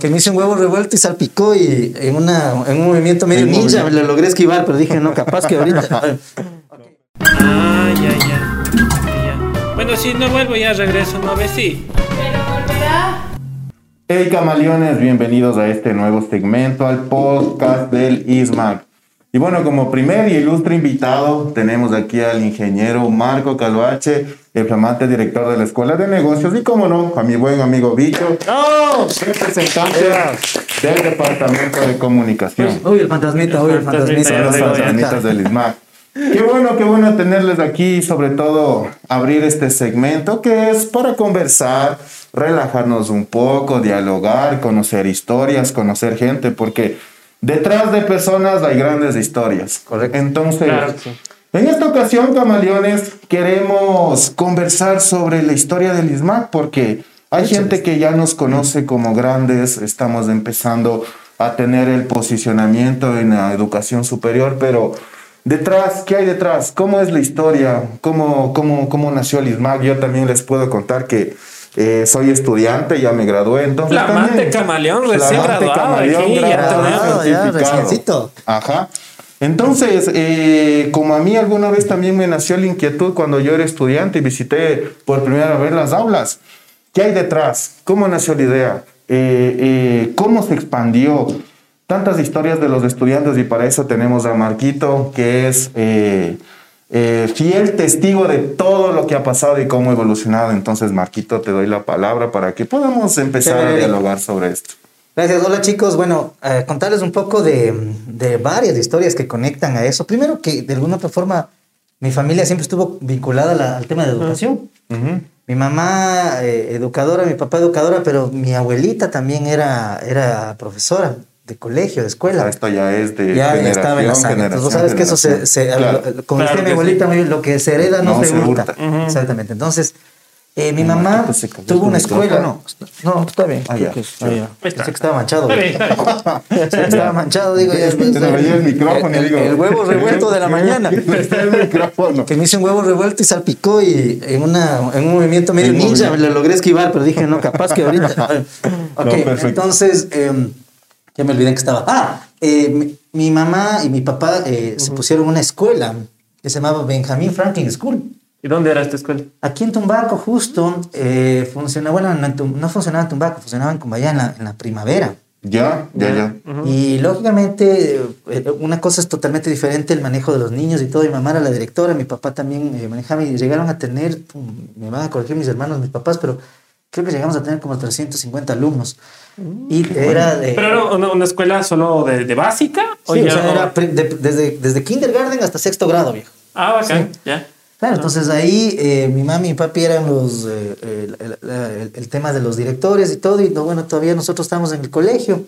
Que me hice un huevo revuelto y salpicó y en, una, en un movimiento medio ninja me lo logré esquivar, pero dije, no, capaz que ahorita. Ah, ya, ya, ya. Bueno, si no vuelvo ya regreso, no ves sí. Pero volverá. Hey camaleones, bienvenidos a este nuevo segmento, al podcast del ISMAC. Y bueno, como primer y ilustre invitado, tenemos aquí al ingeniero Marco Calvache, el flamante director de la Escuela de Negocios, y como no, a mi buen amigo Bicho, representante del Departamento de Comunicación. Uy, el fantasmita, uy, el fantasmita. Son los fantasmitas del ISMAC. Qué bueno, qué bueno tenerles aquí y sobre todo abrir este segmento que es para conversar, relajarnos un poco, dialogar, conocer historias, conocer gente, porque detrás de personas hay grandes historias. Correcto. Entonces, Claro, sí. en esta ocasión, camaleones, queremos conversar sobre la historia del ISMAC porque hay gente que ya nos conoce como grandes, estamos empezando a tener el posicionamiento en la educación superior, pero detrás, ¿qué hay detrás? ¿Cómo es la historia? ¿Cómo, cómo, cómo nació el ISMAC? Yo también les puedo contar que eh, soy estudiante, ya me gradué, entonces Flamante también- camaleón, recién Flamante graduado camaleón, aquí, ya graduado. Ya, certificado. Ajá. Entonces, eh, como a mí alguna vez también me nació la inquietud cuando yo era estudiante y visité por primera vez las aulas, ¿qué hay detrás? ¿Cómo nació la idea? Eh, eh, ¿Cómo se expandió? Tantas historias de los estudiantes y para eso tenemos a Marquito, que es eh, fiel testigo de todo lo que ha pasado y cómo ha evolucionado. Entonces, Marquito, te doy la palabra para que podamos empezar a Chévere. dialogar sobre esto. Gracias, hola chicos. Bueno, eh, contarles un poco de, de varias historias que conectan a eso. Primero que de alguna otra forma mi familia siempre estuvo vinculada a la- al tema de educación. Mi mamá eh, educadora, mi papá educadora, pero mi abuelita también era, era profesora de colegio, de escuela. esto ya es de ya, ya generación, estaba en la sangre. Entonces, vos sabes que eso se, se como Claro decía mi que abuelita, lo que se hereda no, No se, se hurta. hurta. Exactamente. Entonces, eh, mi mamá tuvo una el escuela. No, no, está bien. Ah, ya. que es- Ya. ah, ya. Pensé que estaba manchado. Está bien, está bien. Estaba manchado, digo. Ya, te me veía el micrófono el, digo, el huevo revuelto de la mañana. Está. Que me hice un huevo revuelto y salpicó y en, una, en un movimiento medio ninja movimiento. lo logré esquivar, pero dije, no, capaz que ahorita. ok, perfecto. entonces, eh, ya me olvidé en que estaba. Ah, eh, mi, mi mamá y mi papá eh, se pusieron una escuela que se llamaba Benjamin Franklin School. ¿Y dónde era esta escuela? Aquí en Tumbaco, justo, eh, funcionaba, bueno, no, en Tum- no funcionaba en Tumbaco, funcionaba en Cumbayá en la, en la primavera. Ya, ya, ya. Y lógicamente, eh, una cosa es totalmente diferente el manejo de los niños y todo. Mi mamá era la directora, mi papá también eh, manejaba y llegaron a tener, pum, me van a corregir mis hermanos, mis papás, pero creo que llegamos a tener como 350 alumnos. Y era de. ¿Pero era una, una escuela solo de, de básica? sí, ya- o sea, era de- desde, desde kindergarten hasta sexto grado, viejo. Ah, bacán, ya. Claro, entonces ahí eh, mi mami y papi eran los, eh, el, el- el- el tema de los directores y todo, y no, bueno, todavía nosotros estábamos en el colegio.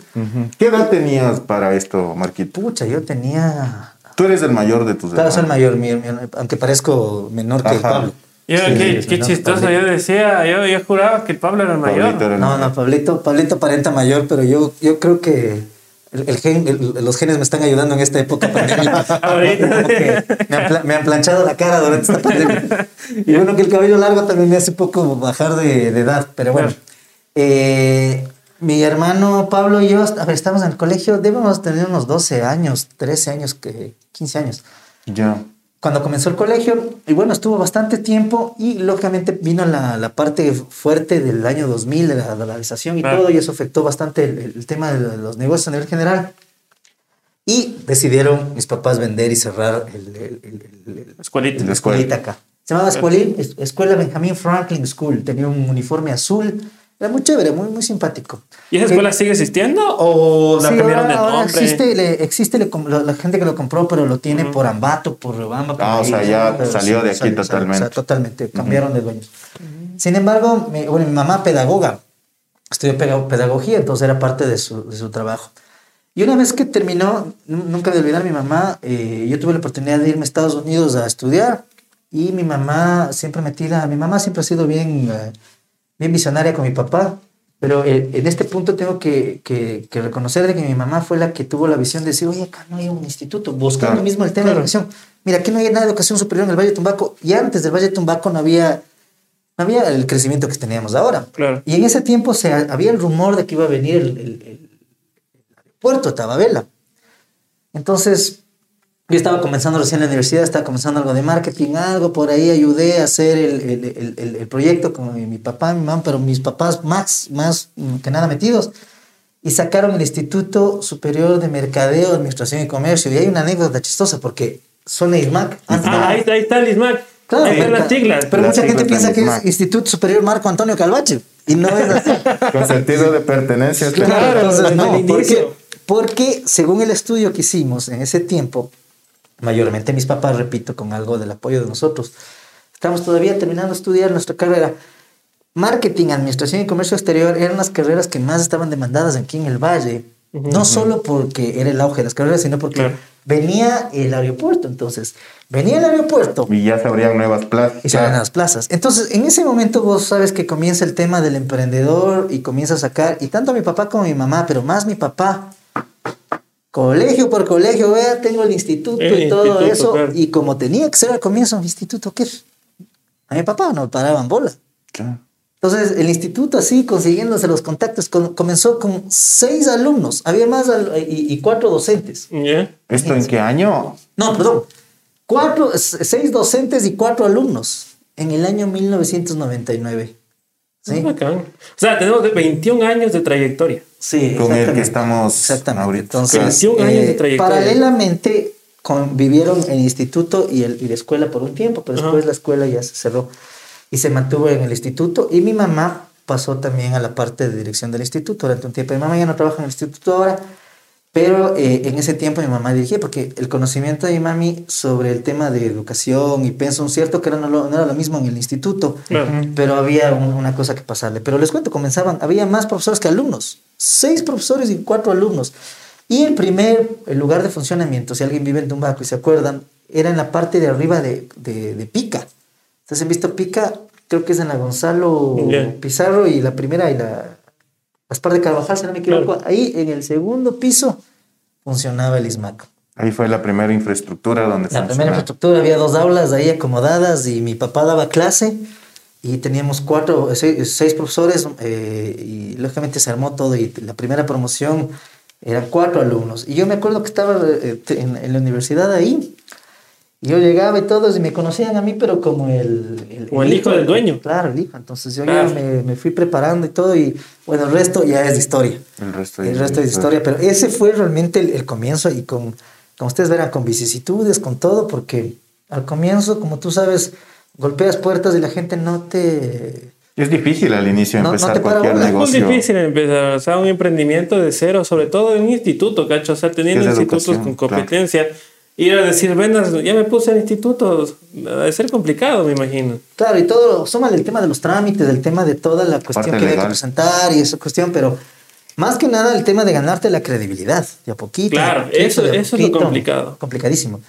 ¿Qué edad tenías para esto, Marquito? Pucha, yo tenía Tú eres el mayor de tus Claro, soy el hermanos. mayor, mi- mi- aunque parezco menor que Ajá. Pablo. Yo, Sí, qué, qué no, chistoso, Pablito. yo decía, yo, yo juraba que Pablo era el mayor. Era el No, no, Pablito, Pablito aparenta mayor, pero yo, yo creo que el, el gen- el- los genes me están ayudando en esta época pandémica. Ahorita. Como que me, han, me han planchado la cara durante esta pandemia. Y bueno, que el cabello largo también me hace un poco bajar de, de edad, pero bueno. Eh, mi hermano Pablo y yo, a ver, estamos en el colegio, debemos tener unos 12 años, 13 años, que 15 años. Ya. Cuando comenzó el colegio, y bueno, estuvo bastante tiempo y lógicamente vino la, la parte fuerte del año 2000, de la dolarización y Claro. todo, y eso afectó bastante el, el tema de los negocios a nivel general. Y decidieron mis papás vender y cerrar el, el- el- el- el- Escuelita. La escuelita acá. Se llamaba Escuelín- es- Escuela Benjamin Franklin School. Tenía un uniforme azul. Era muy chévere, muy, muy simpático. ¿Y esa Eh, escuela sigue existiendo o la Sí, cambiaron de ahora nombre? existe, le- existe le com- lo- la gente que lo compró, pero lo tiene por Ambato, por Rebamba. por Ah, o ahí, sea, ya pero salió de aquí salió, salió, totalmente. o sea, totalmente, cambiaron de dueños. Sin embargo, mi, bueno, mi mamá pedagoga, estudió pedagogía, entonces era parte de su, de su trabajo. Y una vez que terminó, nu- nunca de olvidar mi mamá, eh, yo tuve la oportunidad de irme a Estados Unidos a estudiar y mi mamá siempre metida, mi mamá siempre ha sido bien, eh, bien visionaria con mi papá, pero eh, en este punto tengo que, que, que reconocer de que mi mamá fue la que tuvo la visión de decir, oye, acá no hay un instituto, buscando Claro. mismo el tema de educación. Mira, aquí no hay nada de educación superior en el Valle de Tumbaco y antes del Valle de Tumbaco no había no había el crecimiento que teníamos ahora. Claro. Y en ese tiempo se, había el rumor de que iba a venir el, el, el aeropuerto de Tababela. Entonces, yo estaba comenzando recién la universidad, estaba comenzando algo de marketing, algo por ahí, ayudé a hacer el, el, el, el proyecto con mi, mi papá, mi mamá, pero mis papás más, más que nada metidos. Y sacaron el Instituto Superior de Mercadeo, Administración y Comercio. Y hay una anécdota chistosa porque son ISMAC. Ah, ahí, ahí está el ISMAC. Claro, ahí las siglas. Pero Las mucha gente piensa que es. Instituto Superior Marco Antonio Calvache. Y no es así. Con sentido de pertenencia. Claro, entonces desde no, el porque, porque según el estudio que hicimos en ese tiempo, mayormente mis papás, repito, con algo del apoyo de nosotros, estamos todavía terminando de estudiar nuestra carrera. Marketing, Administración y Comercio Exterior eran las carreras que más estaban demandadas aquí en el Valle. No solo porque era el auge de las carreras, sino porque Claro. venía el aeropuerto. Entonces, venía el aeropuerto Y ya se abrían nuevas plazas. y se van a las plazas. Entonces, en ese momento vos sabes que comienza el tema del emprendedor y comienza a sacar, y tanto mi papá como mi mamá, pero más mi papá, colegio por colegio, vea, tengo el instituto El y todo instituto, eso, claro. y como tenía que ser al comienzo un instituto, ¿qué? A mi papá no paraban bola. Claro. Entonces, el instituto así, consiguiéndose los contactos, con- comenzó con seis alumnos, había más al- y, y cuatro docentes. ¿Esto en qué año? No, perdón. Cuatro, seis docentes y cuatro alumnos en el año 1999. ¿Sí? Ah. O sea, tenemos 21 años de trayectoria. Sí, Con el que exactamente. estamos Exactamente. ahorita. Entonces, 21 años de eh, trayectoria. paralelamente convivieron el instituto y, el, y la escuela por un tiempo, pero después Ajá. la escuela ya se cerró y se mantuvo en el instituto. Y mi mamá pasó también a la parte de dirección del instituto durante un tiempo. Mi mamá ya no trabaja en el instituto ahora, pero eh, en ese tiempo mi mamá dirigía, porque el conocimiento de mi mami sobre el tema de educación y pensum, cierto que era, no, lo- no era lo mismo en el instituto, Claro. pero había un- una cosa que pasarle. Pero les cuento, comenzaban, había más profesores que alumnos, seis profesores y cuatro alumnos. Y el primer el lugar de funcionamiento, si alguien vive en Tumbaco y se acuerdan, era en la parte de arriba de, de, de Pica. Ustedes han visto Pica, creo que es en la Gonzalo Ya. Pizarro y la primera y la Gaspar de Carvajal, si no me equivoco. Claro. Ahí en el segundo piso funcionaba el ISMAC. Ahí fue la primera infraestructura donde La primera infraestructura, había dos aulas ahí acomodadas y mi papá daba clase y teníamos cuatro, seis, seis profesores eh, y lógicamente se armó todo y la primera promoción eran cuatro alumnos. Y yo me acuerdo que estaba eh, en, en la universidad ahí yo llegaba y todos y me conocían a mí, pero como el... Como el hijo del dueño. Claro, el hijo. Entonces yo Claro. ya me, me fui preparando y todo y bueno, el resto ya es de historia. El resto El resto es historia, pero ese fue realmente el, el comienzo y con, como ustedes verán, con vicisitudes, con todo, porque al comienzo, como tú sabes, golpeas puertas y la gente no te... Es difícil al inicio No- no empezar te para cualquier bola. Es muy negocio. difícil empezar, o sea, un emprendimiento de cero, sobre todo en un instituto, cacho, o sea, teniendo de institutos educación, con competencia. Ir a decir, venas, ya me puse en institutos, debe ser complicado, me imagino. Claro, y todo, súmale el tema de los trámites, el tema de toda la cuestión Parte que hay que legal. presentar y esa cuestión, pero más que nada el tema de ganarte la credibilidad, de a poquito. de a Claro, poquito, eso- a eso es lo poquito. complicado. Complicadísimo.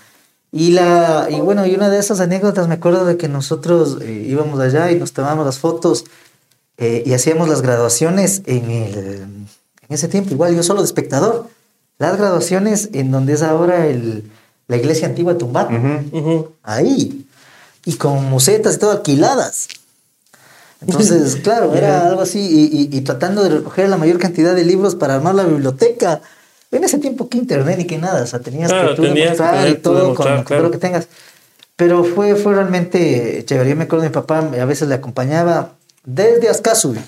Y, la, y bueno, y una de esas anécdotas, me acuerdo de que nosotros eh, íbamos allá y nos tomábamos las fotos eh, y hacíamos las graduaciones en, el, en ese tiempo, igual yo solo de espectador, las graduaciones en donde es ahora el, la iglesia antigua de Tumbaco, Ujú. Ujú. ahí, y con musetas y todo alquiladas. Entonces, claro, era algo así, y, y- y tratando de recoger la mayor cantidad de libros para armar la biblioteca. En ese tiempo que internet ni que nada, o sea, tenías Claro, que tú tenías que demostrar y todo demostrar, con, con todo claro. lo que tengas. Pero fue, fue realmente chévere. Yo me acuerdo de mi papá, a veces le acompañaba desde Ascasubi.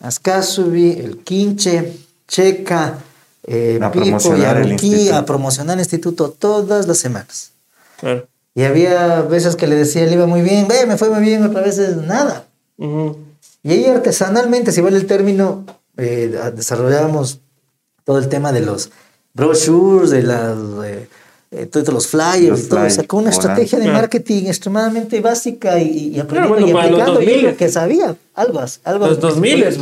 Ascasubi, el Quinche, Checa, eh, A Pico, promocionar instituto. a promocionar el instituto todas las semanas. Claro. Y había veces que le decía, le iba muy bien, ve, me fue muy bien, otras veces nada. Y ahí artesanalmente, si vale el término, eh, desarrollábamos todo el tema de los brochures, de las, eh, eh, todos los flyers, Los y todo. flyers, Sacó una hola. estrategia de Claro. marketing extremadamente básica y, y aprendiendo bueno, y aplicando yo 2000. lo que sabía, algo, as- algo. Los 2000.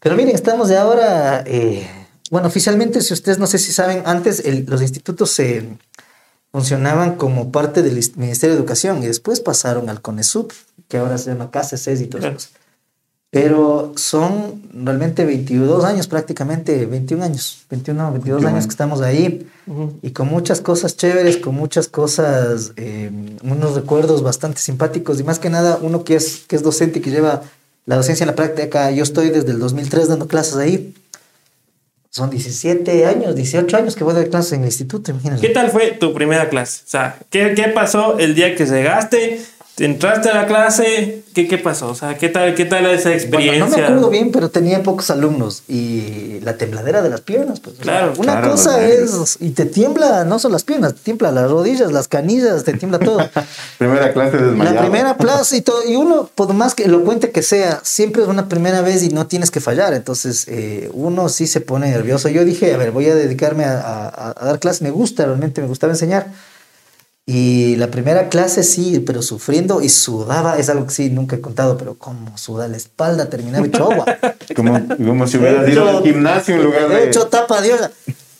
Pero miren, estamos de ahora, eh, bueno, oficialmente, si ustedes no sé si saben, antes el- los institutos se funcionaban como parte del is- Ministerio de Educación y después pasaron al CONESUB, que ahora se llama CASES y todo Claro. eso. Pero son realmente 22 años prácticamente, 21 años, 21, 22 21 años que estamos ahí y con muchas cosas chéveres, con muchas cosas, eh, unos recuerdos bastante simpáticos y más que nada uno que es, que es docente y que lleva la docencia en la práctica, yo estoy desde el 2003 dando clases ahí. Son 17 años, 18 años que voy a dar clases en el instituto, imagínate. ¿Qué tal fue tu primera clase? O sea, ¿qué, qué pasó el día que llegaste? ¿Entraste a la clase? ¿Qué, qué pasó? O sea, ¿qué tal, qué tal esa Bueno, experiencia? no me acuerdo bien, pero tenía pocos alumnos y la tembladera de las piernas. Pues, o sea, Claro, una claro, cosa es, y te tiembla no solo las piernas, te tiembla las rodillas, las canillas, te tiembla todo. Primera clase desmayado. La primera plaza y todo, y uno, por más que elocuente que sea, siempre es una primera vez y no tienes que fallar. Entonces, eh, uno sí se pone nervioso. Yo dije, a ver, voy a dedicarme a, a- a dar clases, me gusta, realmente me gustaba enseñar. Y la primera clase sí, pero sufriendo y sudaba, es algo que sí nunca he contado, pero como suda la espalda, terminaba hecho agua. Como, como si hubieras ido al gimnasio en lugar De hecho, tapa Dios.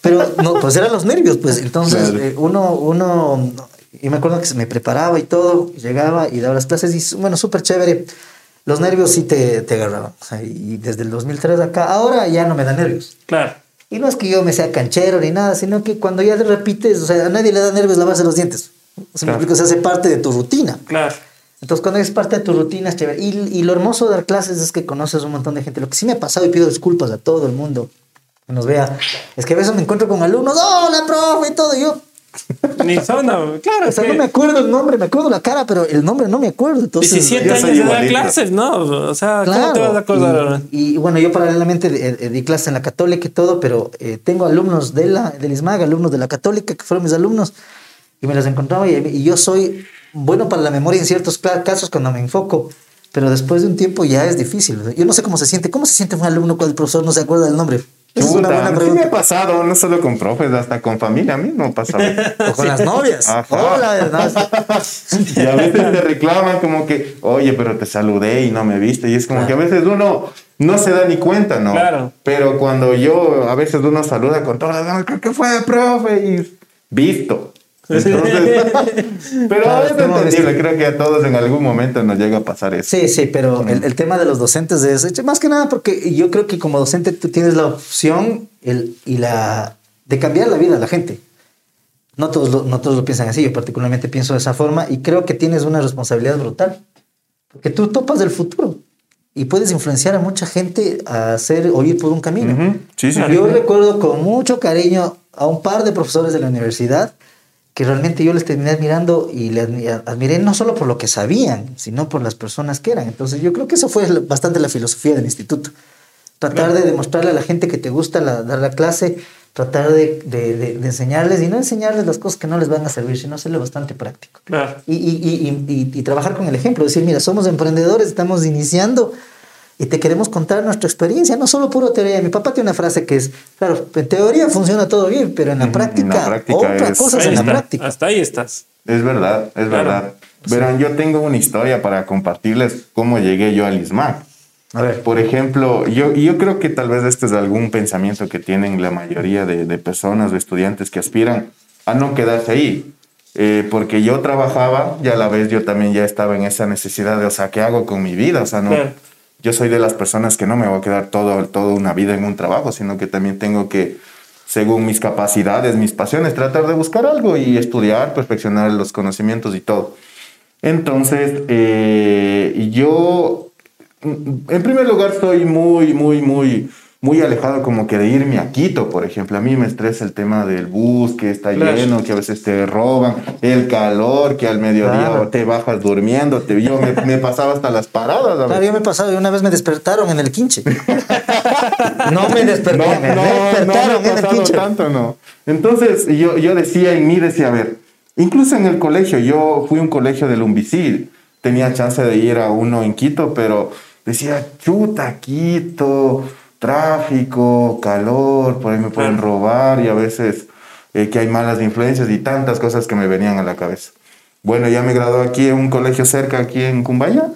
Pero no, pues eran los nervios, pues. Entonces, Claro. eh, uno, uno, y me acuerdo que se me preparaba y todo, llegaba y daba las clases y, bueno, súper chévere. Los nervios sí te, te agarraban. O sea, y desde el 2003 acá, ahora ya no me da nervios. Claro. Y no es que yo me sea canchero ni nada, sino que cuando ya te repites, o sea, a nadie le da nervios lavarse los dientes. Se Claro. explico, se hace parte de tu rutina. Claro. Entonces, cuando es parte de tu rutina, es chévere. Y, y lo hermoso de dar clases es que conoces un montón de gente. Lo que sí me ha pasado, y pido disculpas a todo el mundo que nos vea, es que a veces me encuentro con alumnos, ¡Hola, profe! y todo. Y yo, Ni zona, claro. o sea, que no me acuerdo el nombre, me acuerdo la cara, pero el nombre no me acuerdo. Entonces, 17 yo años de dar clases, ¿no? O sea, ¿cómo Claro. te vas a acordar ahora? Y, y bueno, yo paralelamente eh, eh, di clases en la católica y todo, pero eh, tengo alumnos de la, del ISMAG, alumnos de la católica, que fueron mis alumnos, y me los encontraba y, y yo soy bueno para la memoria en ciertos casos cuando me enfoco, pero después de un tiempo ya es difícil. Yo no sé cómo se siente, ¿cómo se siente un alumno cuando el profesor no se acuerda del nombre? Es una buena sí me ha pregunta. pasado, no solo con profes, hasta con familia mismo pasa. O con las novias. Ajá. Hola, no, y a veces te reclaman como que, oye, pero te saludé y no me viste. Y es como que a veces uno no se da ni cuenta, ¿no? Claro. Pero cuando yo, a veces uno saluda con todas las ganas, ¿qué fue, profe? Y visto. Entonces, pero Claro, es ¿cómo entendible, creo que a todos en algún momento nos llega a pasar eso. Sí, sí, pero el, el tema de los docentes es más que nada porque yo creo que como docente tú tienes la opción el, y la de cambiar la vida a la gente. No todos, lo, no todos lo piensan así, yo particularmente pienso de esa forma y creo que tienes una responsabilidad brutal. Porque tú topas el futuro y puedes influenciar a mucha gente a hacer o ir por un camino. Ujú. Sí, sí, Yo sí. recuerdo con mucho cariño a un par de profesores de la universidad que realmente yo les terminé admirando y les admi- admiré no solo por lo que sabían, sino por las personas que eran. Entonces yo creo que eso fue bastante la filosofía del instituto. Tratar de demostrarle a la gente que te gusta la- dar la clase, tratar de, de- de- de enseñarles y no enseñarles las cosas que no les van a servir, sino hacerlo bastante práctico. Claro. Y- y- y- y trabajar con el ejemplo, decir, mira, somos emprendedores, estamos iniciando y te queremos contar nuestra experiencia, no solo puro teoría. Mi papá tiene una frase que es, claro, en teoría funciona todo bien, pero en la En la práctica, práctica otra es- cosa es en la está. práctica. Hasta ahí estás. Es verdad, es Claro. verdad. Verán, yo tengo una historia para compartirles cómo llegué yo al ISMAC. A ver, Por ejemplo, yo, yo creo que tal vez este es algún pensamiento que tienen la mayoría de, de personas o estudiantes que aspiran a no quedarse ahí. Eh, porque yo trabajaba y a la vez yo también ya estaba en esa necesidad de, o sea, ¿qué hago con mi vida? O sea, no, Claro. Yo soy de las personas que no me voy a quedar todo, toda una vida en un trabajo, sino que también tengo que, según mis capacidades, mis pasiones, tratar de buscar algo y estudiar, perfeccionar los conocimientos y todo. Entonces, eh, yo, en primer lugar, soy muy, muy, muy, muy alejado como que de irme a Quito, por ejemplo. A mí me estresa el tema del bus, que está Claro. lleno, que a veces te roban, el calor, que al mediodía Claro. te bajas durmiendo. Te, yo me, me pasaba hasta las paradas. a claro, yo me he pasado y una vez me despertaron en el quinche. no me No, despertaron, me no, no despertaron me ha en el pasado quinche. tanto, no. Entonces yo, yo decía en mí, decía, a ver, incluso en el colegio, yo fui a un colegio del Umbicil, tenía chance de ir a uno en Quito, pero decía, chuta, Quito, tráfico, calor, por ahí me pueden robar y a veces eh, que hay malas influencias y tantas cosas que me venían a la cabeza. Bueno, ya me gradué aquí en un colegio cerca, aquí en Cumbaya.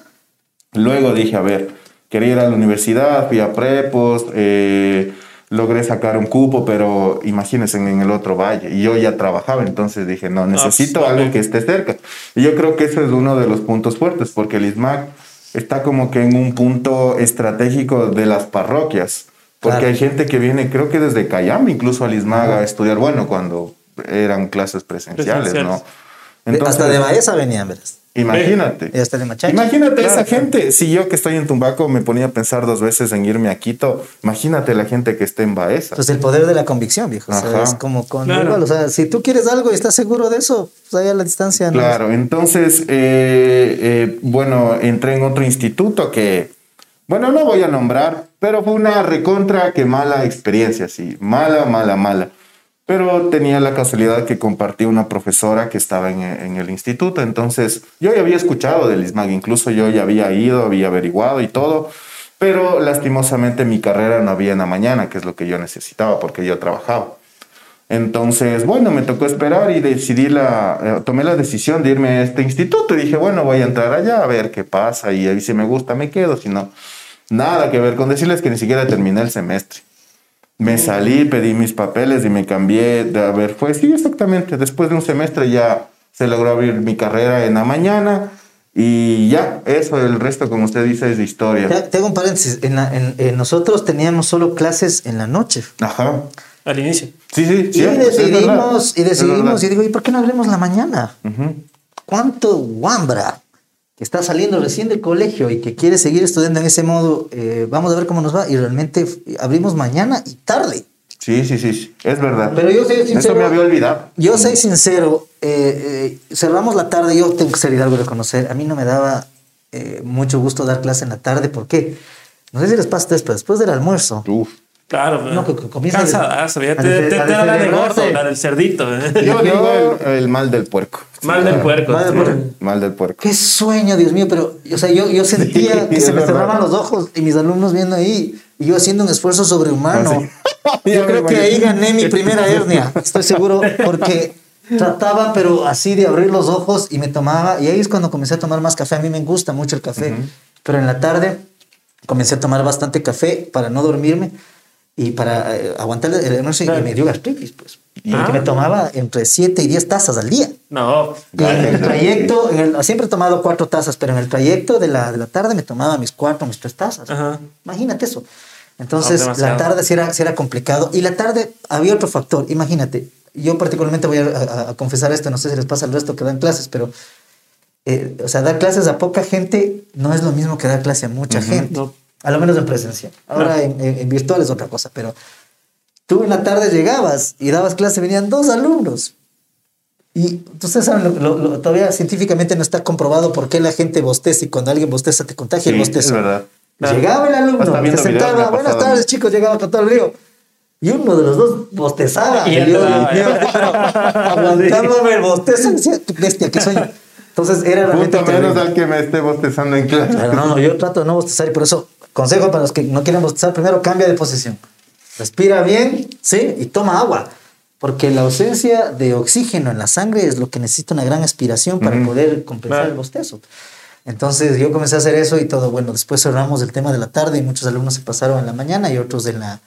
Luego dije, a ver, quería ir a la universidad, fui a prepos, eh, logré sacar un cupo, pero imagínense en el otro valle. Y yo ya trabajaba, entonces dije, no, necesito algo que esté cerca. Y yo creo que ese es uno de los puntos fuertes, porque el ISMAC está como que en un punto estratégico de las parroquias. Porque Claro. hay gente que viene, creo que desde Cayambe, incluso al Ismaga a estudiar, bueno, cuando eran clases presenciales, Presenciales. ¿no? Hasta de Baeza venían, verás. Imagínate. De Machaca. Imagínate Claro, esa claro. gente. Si yo que estoy en Tumbaco me ponía a pensar dos veces en irme a Quito, imagínate la gente que esté en Baeza. Pues el poder de la convicción, viejo. O sea, es como con Claro. igual, o sea, si tú quieres algo y estás seguro de eso, pues ahí a la distancia. ¿no? Claro, entonces, eh, eh, bueno, entré en otro instituto que, bueno, no voy a nombrar, pero fue una recontra que mala experiencia, sí, mala, mala, mala. Pero tenía la casualidad que compartí una profesora que estaba en, en el instituto, entonces yo ya había escuchado del ISMAG, incluso yo ya había ido, había averiguado y todo, pero lastimosamente mi carrera no había en la mañana, que es lo que yo necesitaba porque yo trabajaba. Entonces, bueno, me tocó esperar y decidí la, eh, tomé la decisión de irme a este instituto y dije, bueno, voy a entrar allá a ver qué pasa y ahí si me gusta me quedo, si no, nada que ver con decirles que ni siquiera terminé el semestre. Me salí, pedí mis papeles y me cambié de, a ver, fue, sí, exactamente, después de un semestre ya se logró abrir mi carrera en la mañana y ya, eso, el resto, como usted dice, es de historia. Te, te hago un paréntesis. En la- en- en nosotros teníamos solo clases en la noche. Ajá. Al inicio. Sí, sí, Y sí, verdad. decidimos, y decidimos, y digo, ¿y por qué no abrimos la mañana? ¿Cuánto guambra que está saliendo recién del colegio y que quiere seguir estudiando en ese modo? eh, vamos a ver cómo nos va. Y realmente abrimos mañana y tarde. Sí, sí, sí, sí, es verdad. Pero yo soy Eso sincero. me había olvidado. Yo soy sincero, eh, eh, cerramos la tarde, yo tengo que ser hidalgo de reconocer, a mí no me daba eh, mucho gusto dar clase en la tarde, ¿por qué? No sé si les pasa a ustedes, pero después del almuerzo, Uf. Claro, No, que- que comienza Cansadazo, ya a te, te, te da la de gordo, la del cerdito. ¿eh? Yo Yo- digo el, el mal del puerco. Mal del puerco. Mal del sí. puerco. Mal del puerco. qué sueño, Dios mío, pero o sea, yo, yo sentía Sí, que se me cerraban los ojos y mis alumnos viendo ahí y yo haciendo un esfuerzo sobrehumano. Ah, sí. Yo creo que ahí gané mi primera hernia, estoy seguro, porque trataba, pero así de abrir los ojos y me tomaba, y ahí es cuando comencé a tomar más café. A mí me gusta mucho el café, pero en la tarde comencé a tomar bastante café para no dormirme y para eh, aguantar el y Claro. me dio gastritis, pues. Porque Ah. me tomaba entre 7 y 10 tazas al día. No, Y en el trayecto, en el- siempre he tomado cuatro tazas, pero en el trayecto de la, de la tarde me tomaba mis cuatro, mis tres tazas. Ajá. Imagínate eso. Entonces, No, la tarde sí era, sí era complicado. Y la tarde había otro factor. Imagínate, yo particularmente voy a, a- a confesar esto, no sé si les pasa al resto que dan clases, pero, eh, o sea, dar clases a poca gente no es lo mismo que dar clase a mucha gente. no. A lo menos en presencial. Ahora en, en- en virtual es otra cosa, pero tú en la tarde llegabas y dabas clase, venían dos alumnos. Y ustedes saben, lo- lo- lo- todavía científicamente no está comprobado por qué la gente bosteza y cuando alguien bosteza te contagia el Sí, bostezo. es verdad. Llegaba el alumno, se sentaba, buenas tardes chicos, llegaba con todo el río. Y uno de los dos bostezaba. Y Y yo, aguantándome el bostezo, decía, "Qué bestia, qué sueño. Entonces era realmente Punto menos terrible. al que me esté bostezando en clase. Pero no, no, yo trato de no bostezar y por eso, consejo para los que no quieren bostezar, primero cambia de posición. Respira bien, ¿sí? Y toma agua. Porque la ausencia de oxígeno en la sangre es lo que necesita una gran aspiración para poder compensar Claro. el bostezo. Entonces yo comencé a hacer eso y todo. Bueno, después cerramos el tema de la tarde y muchos alumnos se pasaron en la mañana y otros en la,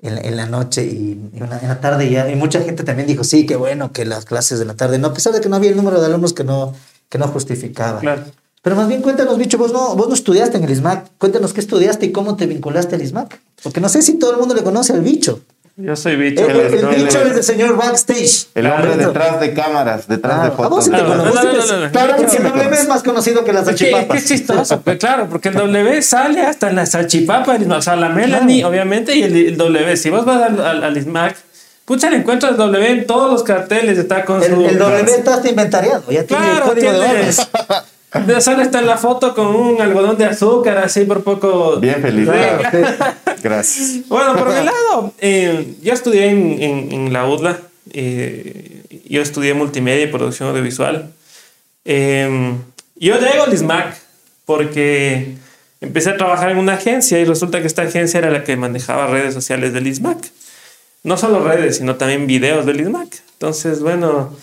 en la, en la noche y, y una- en la tarde ya. Y mucha gente también dijo, sí, qué bueno que las clases de la tarde, no, a pesar de que no había el número de alumnos que no, que no justificaba. Claro. Pero más bien cuéntanos, bicho, vos no, vos no estudiaste en el ISMAC. Cuéntanos qué estudiaste y cómo te vinculaste al ISMAC. Porque no sé si todo el mundo le conoce al bicho. Yo soy bicho. El, el- el el- bicho el- es el señor backstage. El hombre Claro. detrás de cámaras, detrás Claro. de A vos fotos. sí te No, no, no, no, no, no. Claro, porque el W es más conocido que las Es que, salchipapas. es chistoso, pues, claro, porque el W sale hasta en la salchipapa, o sea, la Melanie, obviamente, y el, el W. Si vos vas al, al, al ISMAC, pucha, le encuentras W en todos los carteles, está con El, su. el W está hasta inventariado. Ya tiene Claro, código. De solo está en la foto con un algodón de azúcar, así por poco. Bien feliz. Gracias. Bueno, por mi lado, eh, yo estudié en, en- en la UDLA. eh, yo estudié multimedia y producción audiovisual. Eh, yo llego al ISMAC porque empecé a trabajar en una agencia y resulta que esta agencia era la que manejaba redes sociales del ISMAC. No solo redes, sino también videos del ISMAC. Entonces, bueno,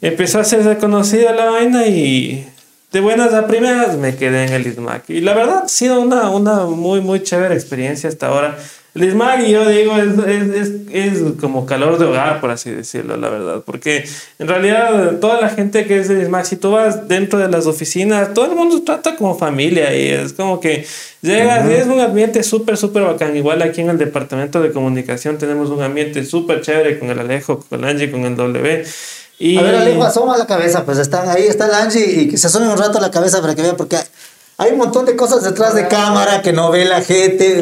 empezó a ser conocida la vaina y de buenas a primeras me quedé en el ISMAC. Y la verdad ha sido una, una muy, muy chévere experiencia hasta ahora. El ISMAC, yo digo, es, es, es, es, como calor de hogar, por así decirlo, la verdad. Porque en realidad, toda la gente que es del ISMAC, si tú vas dentro de las oficinas, todo el mundo trata como familia y es como que llegas y es un ambiente súper, súper bacán. Igual aquí en el departamento de comunicación tenemos un ambiente súper chévere con el Alejo, con el Angie, con el W. Y... A ver, Alejo, asoma la cabeza, pues están ahí, está el Angie y que se asome un rato la cabeza para que vean, porque hay un montón de cosas detrás de cámara que no ve la gente.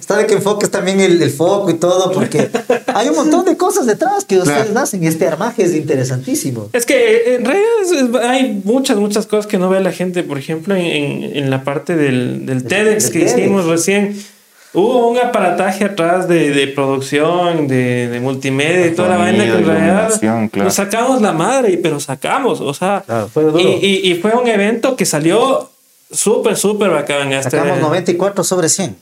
Está de que enfoques también el, el, foco y todo, porque hay un montón de cosas detrás que ustedes hacen y este armaje es interesantísimo. Es que eh, en realidad hay muchas, muchas cosas que no ve la gente. Por ejemplo, en, en la parte del, del TEDx que hicimos recién. Hubo un aparataje atrás de, de producción, de, de, multimedia y toda la vaina que en realidad claro. nos sacamos la madre, pero sacamos, o sea, claro, fue duro. Y, y, y, fue un evento que salió súper, súper bacán. Este Sacamos 94 sobre 100.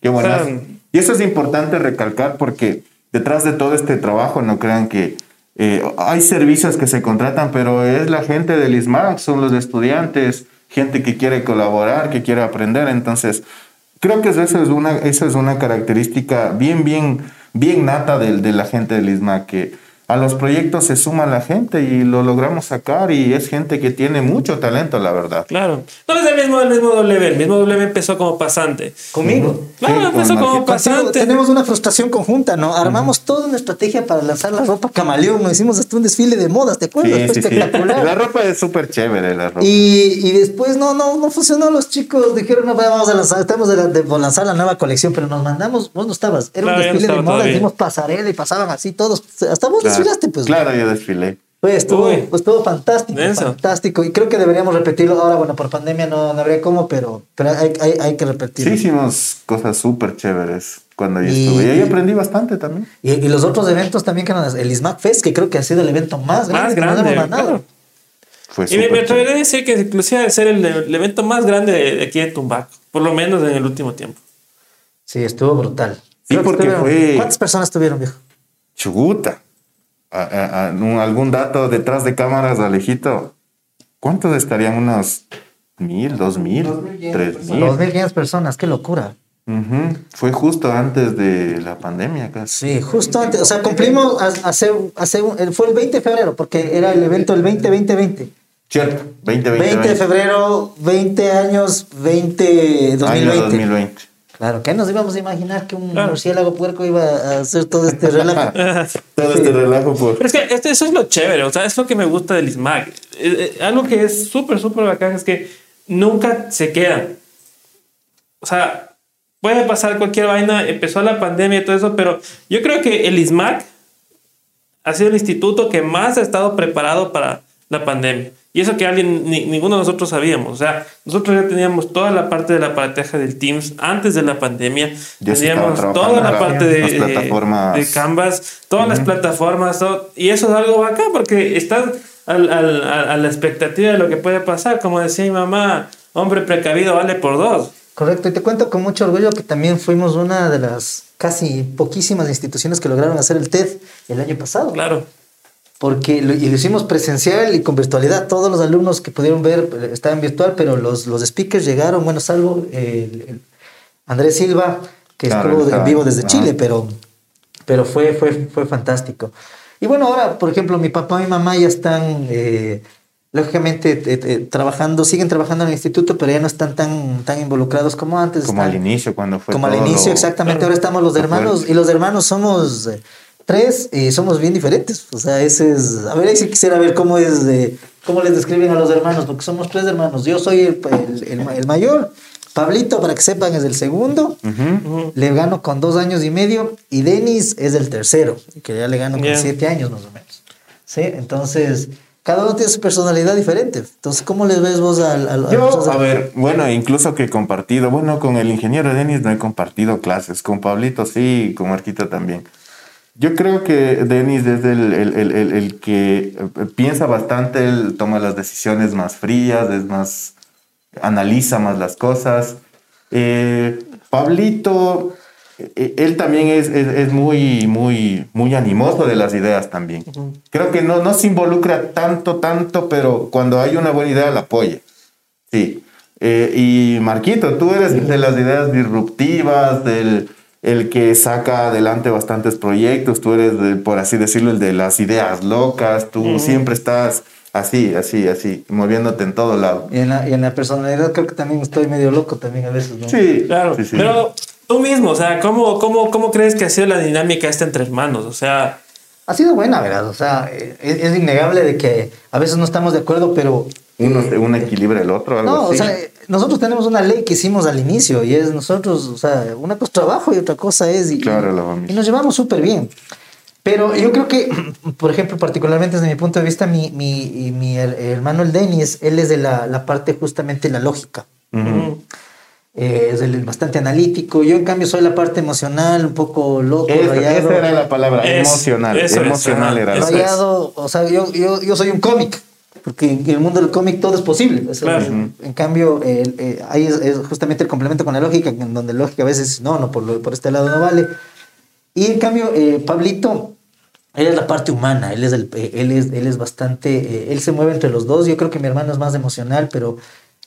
Qué bueno. O sea, y eso es importante recalcar porque detrás de todo este trabajo, no crean que eh, hay servicios que se contratan, pero es la gente del ISMAC, son los estudiantes, gente que quiere colaborar, que quiere aprender. Entonces, creo que esa es una, esa es una característica bien, bien, bien nata de, de la gente del ISMAC, que a los proyectos se suma la gente y lo logramos sacar y es gente que tiene mucho talento, la verdad. Claro. No es el mismo, el mismo W, el mismo W empezó como pasante. ¿Conmigo? Claro, sí, empezó como pasante. Tenemos una frustración conjunta, ¿no? Armamos uh -huh. toda una estrategia para lanzar la ropa camaleón, nos hicimos hasta un desfile de modas, ¿te acuerdas? Sí, Fue sí, espectacular. Sí. La ropa es súper chévere, la ropa. Y, y después no, no, no funcionó, los chicos dijeron, no, vamos a lanzar, estamos de, la, de, lanzar la nueva colección, pero nos mandamos, vos no estabas, era Claro, un yo no desfile de estaba moda, todavía. hicimos pasarela y pasaban así todos, hasta vos Claro. Desfilaste, pues. Claro, yo desfilé. Pues estuvo, pues fantástico, Denso. fantástico. Y creo que deberíamos repetirlo. Ahora, bueno, por pandemia no, no habría cómo, pero, pero hay, hay, hay que repetirlo. Sí, hicimos cosas súper chéveres cuando yo Y- estuve. Y ahí aprendí bastante también. Y, y los otros eventos también que eran el ISMAC Fest, que creo que ha sido el evento más grande. Más que nos grande, hemos mandado. claro. Fue Y me, me atrevería a decir que inclusive debe ser el, el evento más grande de, de aquí de Tumbaco, por lo menos en el último tiempo. Sí, estuvo brutal. Sí, que porque fue- ¿Cuántas personas tuvieron, viejo? Chuguta. A- a- a- un- algún dato detrás de cámaras, Alejito. ¿Cuántos estarían? ¿Unos mil, dos mil, tres mil? 2.500 personas, qué locura. Ujú. Fue justo antes de la pandemia casi. Sí, justo antes, o sea, cumplimos hace, hace fue el 20 de febrero, porque era el evento el 20-20-20. Cierto, 2020. 20 de febrero, 20 años, 20, 2020. Año 2020. Claro, ¿qué nos íbamos a imaginar que un Claro. murciélago puerco iba a hacer todo este relajo? Todo este relajo por... Pero es que este- eso es lo chévere, o sea, es lo que me gusta del ISMAC. Eh, eh, algo que es súper, súper bacán es que nunca se quedan. O sea, puede pasar cualquier vaina, empezó la pandemia y todo eso, pero yo creo que el ISMAC ha sido el instituto que más ha estado preparado para la pandemia. Y eso que alguien, ni- ninguno de nosotros sabíamos. O sea, nosotros ya teníamos toda la parte de la parateja del Teams antes de la pandemia. Teníamos toda la parte de, las plataformas. de Canvas, todas las plataformas. todo- y eso es algo bacán porque estás al, al- a, a la expectativa de lo que puede pasar. Como decía mi mamá, hombre precavido vale por dos. Correcto, y te cuento con mucho orgullo que también fuimos una de las casi poquísimas instituciones que lograron hacer el TED el año pasado. Claro. Porque lo, y lo hicimos presencial y con virtualidad. Todos los alumnos que pudieron ver eh, estaban virtual, pero los, los speakers llegaron, bueno, salvo el, el Andrés Silva, que Claro, estuvo en vivo desde. Chile, pero, pero fue, fue, fue fantástico. Y bueno, ahora, por ejemplo, mi papá y mi mamá ya están, eh, lógicamente, eh, trabajando, siguen trabajando en el instituto, pero ya no están tan, tan involucrados como antes. Como están- al inicio, cuando fue como al inicio, lo- exactamente. Ahora estamos los Lo hermanos y los hermanos somos eh, tres y somos bien diferentes. O sea, ese es. A ver, ahí sí quisiera ver cómo es, eh, cómo les describen a los hermanos, porque somos tres hermanos. Yo soy el, el- el el mayor. Pablito, para que sepan, es el segundo. Le gano con dos años y medio. Y Denis es el tercero, que ya le gano con siete años más o menos. ¿Sí? Entonces, cada uno tiene su personalidad diferente. Entonces, ¿cómo les ves vos al. al- a Yo, los- a ver, bueno, incluso que he compartido, bueno, con el ingeniero Denis no he compartido clases, con Pablito sí, con Marquito también. Yo creo que Denis es el, el- el- el- que eh, piensa bastante, él toma las decisiones más frías, es más, analiza más las cosas. Eh, Pablito, eh, él también es, es- es muy, muy, muy animoso de las ideas también. Creo que no, no se involucra tanto, tanto, pero cuando hay una buena idea la apoya. Sí. Eh, y Marquito, tú eres de las ideas disruptivas, del el que saca adelante bastantes proyectos, tú eres, de- por así decirlo, el de las ideas locas, tú siempre estás así, así, así, moviéndote en todo lado. Y en, la, y en la personalidad creo que también estoy medio loco también a veces, ¿no? Sí, Claro, sí, sí. pero tú mismo, o sea, ¿cómo, cómo, ¿cómo crees que ha sido la dinámica esta entre hermanos? O sea, Ha sido buena, ¿verdad? O sea, eh, es, es innegable de que a veces no estamos de acuerdo, pero... Uno, eh, uno equilibra el otro, algo No, o así. sea, eh, nosotros tenemos una ley que hicimos al inicio y es nosotros, o sea, una cosa es trabajo y otra cosa es... Y, Claro, la familia. y nos llevamos súper bien. Pero yo creo que, por ejemplo, particularmente desde mi punto de vista, mi, mi, mi her- hermano el Denis, él es de la, la parte justamente la lógica. Ujú. Eh, es el bastante analítico. Yo, en cambio, soy la parte emocional, un poco loco, Esa, rayado. esa era la palabra, Es- emocional. eso es, emocional ajá, era la eso es. rayado, o sea, yo, yo, yo soy un cómic, porque en el mundo del cómic todo es posible. O sea, Claro. en, en cambio, el- eh, ahí es, es justamente el complemento con la lógica, en donde la lógica a veces, no, no, por, lo- por este lado no vale. Y en cambio, eh, Pablito, él es la parte humana, él es, el, eh, él es, él es bastante, eh, él se mueve entre los dos. Yo creo que mi hermano es más emocional, pero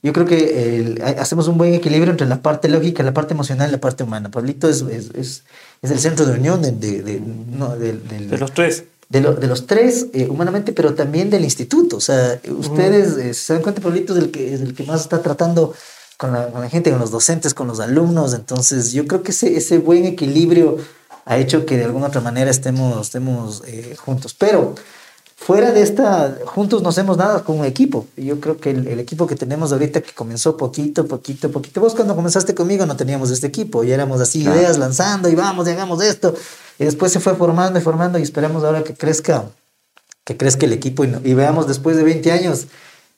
yo creo que el- ha- hacemos un buen equilibrio entre la parte lógica, la parte emocional y la parte humana. Pablito es, es, es, es el centro de unión de, de- de- no, de los tres. De, lo- de los tres eh, humanamente, pero también del instituto. O sea, ustedes, eh, se dan cuenta, Pablito es el que, es el que más está tratando con la, con la gente, con los docentes, con los alumnos. Entonces, yo creo que ese, ese buen equilibrio ha hecho que de alguna otra manera estemos, estemos eh, juntos. Pero fuera de esta, juntos no hacemos nada como equipo. Yo creo que el, el equipo que tenemos ahorita, que comenzó poquito, poquito, poquito. Vos cuando comenzaste conmigo no teníamos este equipo, y éramos así, Claro. ideas lanzando, y vamos, y hagamos esto. Y después se fue formando y formando, y esperamos ahora que crezca, que crezca el equipo, y, no- y veamos después de 20 años,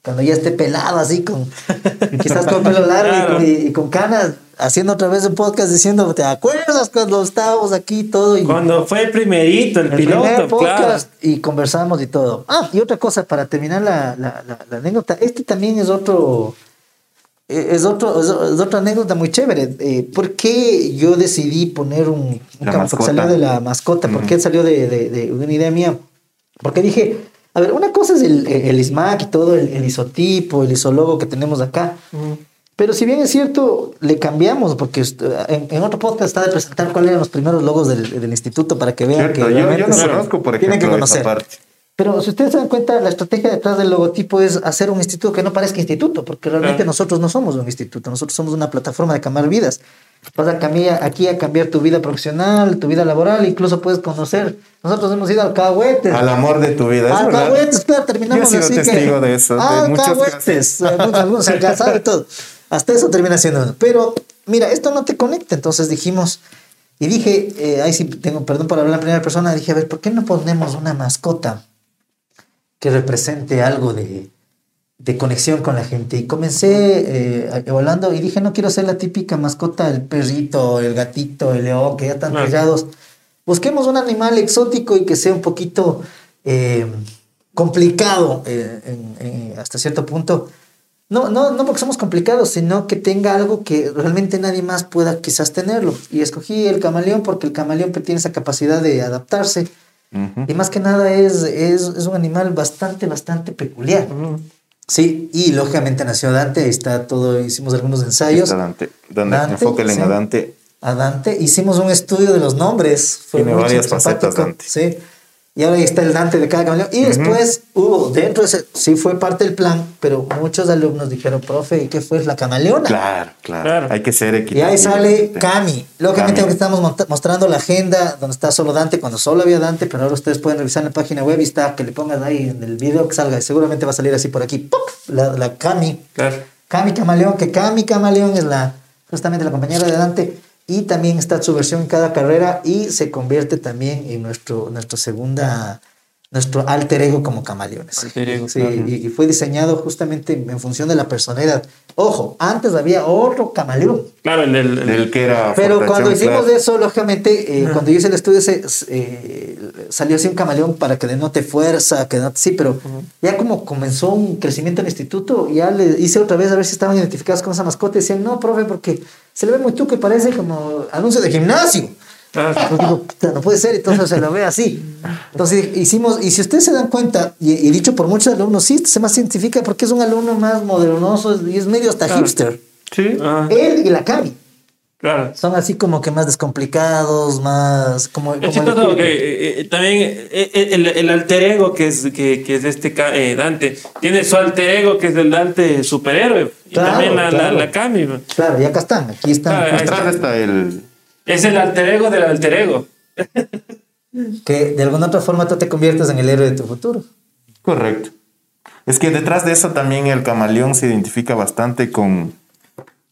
cuando ya esté pelado así, con quizás con pelo largo y, Claro. con, y- y con canas, haciendo otra vez un podcast diciendo, ¿te acuerdas cuando estábamos aquí todo? Y, Cuando fue el primerito, el, el piloto, primer claro. podcast y conversamos y todo. Ah, y otra cosa, para terminar la, la, la- la anécdota, este también es otro, es, otro, es, otra anécdota muy chévere. Eh, ¿Por qué yo decidí poner un, un La cam- porque mascota. salió de la mascota? ¿Por qué salió de, de- de una idea mía? Porque dije, a ver, una cosa es el, el ISMAC y todo, el, el isotipo, el isólogo que tenemos acá. Pero si bien es cierto, le cambiamos, porque en, en otro podcast está de presentar cuáles eran los primeros logos del, del instituto para que vean Cierto, que yo, yo no conozco, por tienen que ejemplo, esa conocer. parte. Pero si ustedes se dan cuenta, la estrategia detrás del logotipo es hacer un instituto que no parezca instituto, porque realmente Claro. nosotros no somos un instituto, nosotros somos una plataforma de cambiar vidas. Vas a cambiar aquí a cambiar tu vida profesional, tu vida laboral, incluso puedes conocer. Nosotros hemos ido al Cahuetes. Al amor de tu vida, es verdad. Alcahuetes, claro, terminamos Yo he sido así testigo que... de eso, de Ah, muchos. Algunos, casado y todo. Hasta eso termina siendo uno. Pero, mira, esto no te conecta. Entonces dijimos... Y dije, eh, ahí sí tengo perdón por hablar en primera persona. Dije, a ver, ¿por qué no ponemos una mascota que represente algo de, de conexión con la gente? Y comencé eh, evaluando y dije, no quiero ser la típica mascota, el perrito, el gatito, el león, que ya están pegados. Busquemos un animal exótico y que sea un poquito eh, complicado eh, en- en- hasta cierto punto. No, no, no porque somos complicados, sino que tenga algo que realmente nadie más pueda quizás tenerlo. Y escogí el camaleón porque el camaleón tiene esa capacidad de adaptarse. Y más que nada es, es, es un animal bastante, bastante peculiar. Sí, y lógicamente nació Dante, ahí está todo, hicimos algunos ensayos. Está Dante. Dante, Dante, enfóquenle sí. a Dante. A Dante, hicimos un estudio de los nombres. Fue Tiene muy varias facetas, Dante. Sí. Y ahora ahí está el Dante de cada camaleón. Y después hubo, dentro de ese, sí fue parte del plan, pero muchos alumnos dijeron, profe, ¿y qué fue? La camaleona. Claro, claro, Claro. Hay que ser Y equitativo. ahí sale Cami. Lógicamente, estamos mostrando la agenda donde está solo Dante, cuando solo había Dante, pero ahora ustedes pueden revisar en la página web y está que le pongan ahí en el video que salga. y Seguramente va a salir así por aquí. ¡puc! La, la Cami. Claro. Cami Camaleón, que Cami Camaleón es la justamente la compañera de Dante. Y también está su versión en cada carrera y se convierte también en nuestro, nuestro segunda nuestro alter ego como camaleones. Alter ego, Sí, claro. y, y fue diseñado justamente en función de la personalidad. Ojo, antes había otro camaleón. Claro, el el- Del que era. Pero cuando hicimos claro. eso, lógicamente, eh, cuando yo hice el estudio, se, eh, salió así un camaleón para que denote fuerza, que denote, sí, pero ya como comenzó un crecimiento en el instituto, ya le hice otra vez a ver si estaban identificados con esa mascota y decían, no, profe, porque se le ve muy tuco y parece como anuncio de gimnasio. Ah, Entonces digo, "Puta, no puede ser, entonces se lo ve así. Entonces hicimos, y si ustedes se dan cuenta, y, y dicho por muchos alumnos, sí, se más científica porque es un alumno más modernoso y es medio hasta Claro. hipster. Sí. ah, Él y la Cami. Claro. Son así como que más descomplicados, más como... Como el- que eh, eh, también eh, el, el alter ego que es, que, que es este eh, Dante, tiene su alter ego que es el Dante superhéroe. Y Claro, también la, claro. la, la Cami. Claro, y acá están, aquí están. Claro, ahí Atrás está el... Es el alter ego del alter ego. Que de alguna otra forma tú te conviertes en el héroe de tu futuro. Correcto. Es que detrás de eso también el camaleón se identifica bastante con,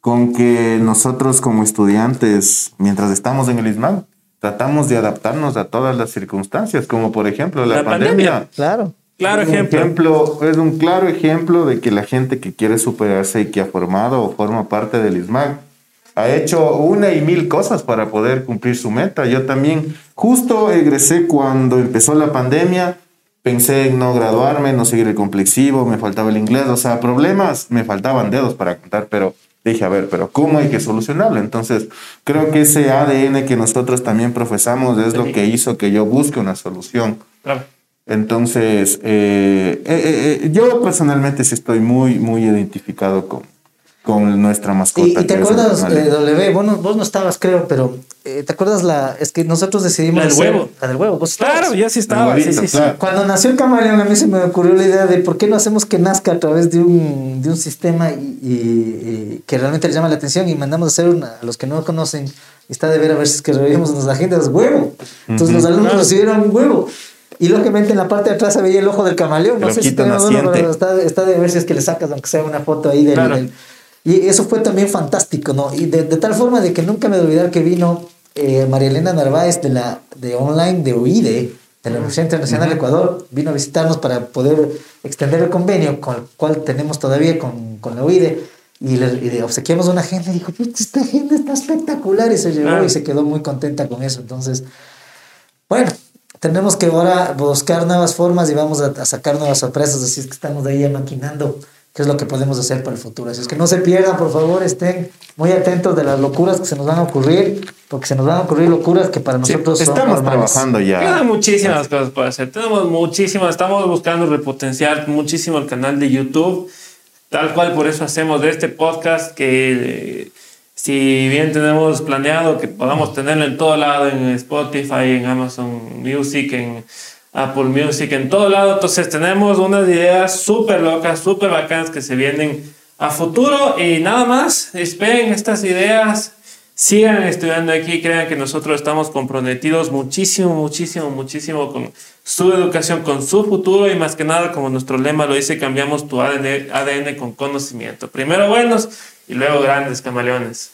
con que nosotros como estudiantes, mientras estamos en el ISMAN, tratamos de adaptarnos a todas las circunstancias, como por ejemplo la, La pandemia. pandemia. Claro. Claro Es ejemplo. ejemplo. Es un claro ejemplo de que la gente que quiere superarse y que ha formado o forma parte del ISMAC ha hecho una y mil cosas para poder cumplir su meta. Yo también justo egresé cuando empezó la pandemia. Pensé en no graduarme, no seguir el complexivo, me faltaba el inglés, o sea, problemas, me faltaban dedos para contar, pero dije, a ver, pero ¿cómo hay que solucionarlo? Entonces, creo que ese ADN que nosotros también profesamos es lo que hizo que yo busque una solución. Entonces, eh, eh, eh, eh, yo personalmente sí estoy muy, muy identificado con, con nuestra mascota. Y, y te acuerdas, eh, W, vos no, vos no estabas, creo, pero eh, ¿te acuerdas la? Es que nosotros decidimos. La del hacer- huevo. La del huevo, vos estabas. Claro, ya sí estaba. sí, sí. Cuando nació el camaleón, a mí se me ocurrió la idea de por qué no hacemos que nazca a través de un, de un sistema y, y- y que realmente le llama la atención y mandamos a hacer una, a los que no lo conocen, y está de ver a ver si es que reunimos en las agendas huevo. Entonces los alumnos recibieron un huevo. Y lógicamente en la parte de atrás se veía el ojo del camaleón. No sé si uno, pero está, está de ver si es que le sacas, aunque sea una foto ahí del. Claro. del- y eso fue también fantástico, ¿no? Y de, de tal forma de que nunca me voy a olvidar que vino eh, María Elena Narváez de la de online de OIDE, de la Universidad Internacional de Ecuador, vino a visitarnos para poder extender el convenio con el cual tenemos todavía con, con la OIDE. Y le, y le obsequiamos una agenda y dijo, "Puta, esta agenda está espectacular y se llevó y se quedó muy contenta con eso. Entonces, bueno, tenemos que ahora buscar nuevas formas y vamos a, a sacar nuevas sorpresas, así es que estamos ahí maquinando qué es lo que podemos hacer para el futuro. Así es que no se pierdan, por favor, estén muy atentos de las locuras que se nos van a ocurrir, porque se nos van a ocurrir locuras que para nosotros son Estamos trabajando Quedan ya. muchísimas cosas por hacer. Tenemos muchísimas. Estamos buscando repotenciar muchísimo el canal de YouTube. Tal cual, por eso hacemos de este podcast que eh, si bien tenemos planeado que podamos tenerlo en todo lado, en Spotify, en Amazon Music, en Apple Music, en todo lado. Entonces tenemos unas ideas súper locas, súper bacanas que se vienen a futuro y nada más. Esperen estas ideas. Sigan estudiando aquí, crean que nosotros estamos comprometidos muchísimo, muchísimo, muchísimo con su educación, con su futuro y más que nada, como nuestro lema lo dice, cambiamos tu ADN, ADN con conocimiento. Primero buenos y luego grandes camaleones.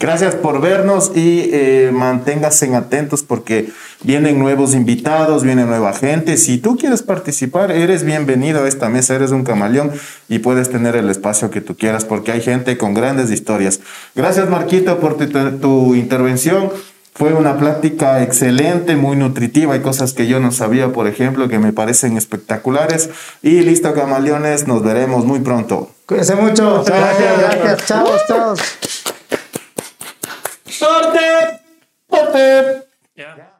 Gracias por vernos y eh, manténganse atentos porque vienen nuevos invitados, viene nueva gente. Si tú quieres participar, eres bienvenido a esta mesa, eres un camaleón y puedes tener el espacio que tú quieras porque hay gente con grandes historias. Gracias Marquito por tu, tu intervención. Fue una plática excelente, muy nutritiva. Hay cosas que yo no sabía, por ejemplo, que me parecen espectaculares. Y listo, camaleones, nos veremos muy pronto. Cuídense mucho. Gracias, gracias. Chao, chao. ¡Sorte! ¡Sorte! Ya.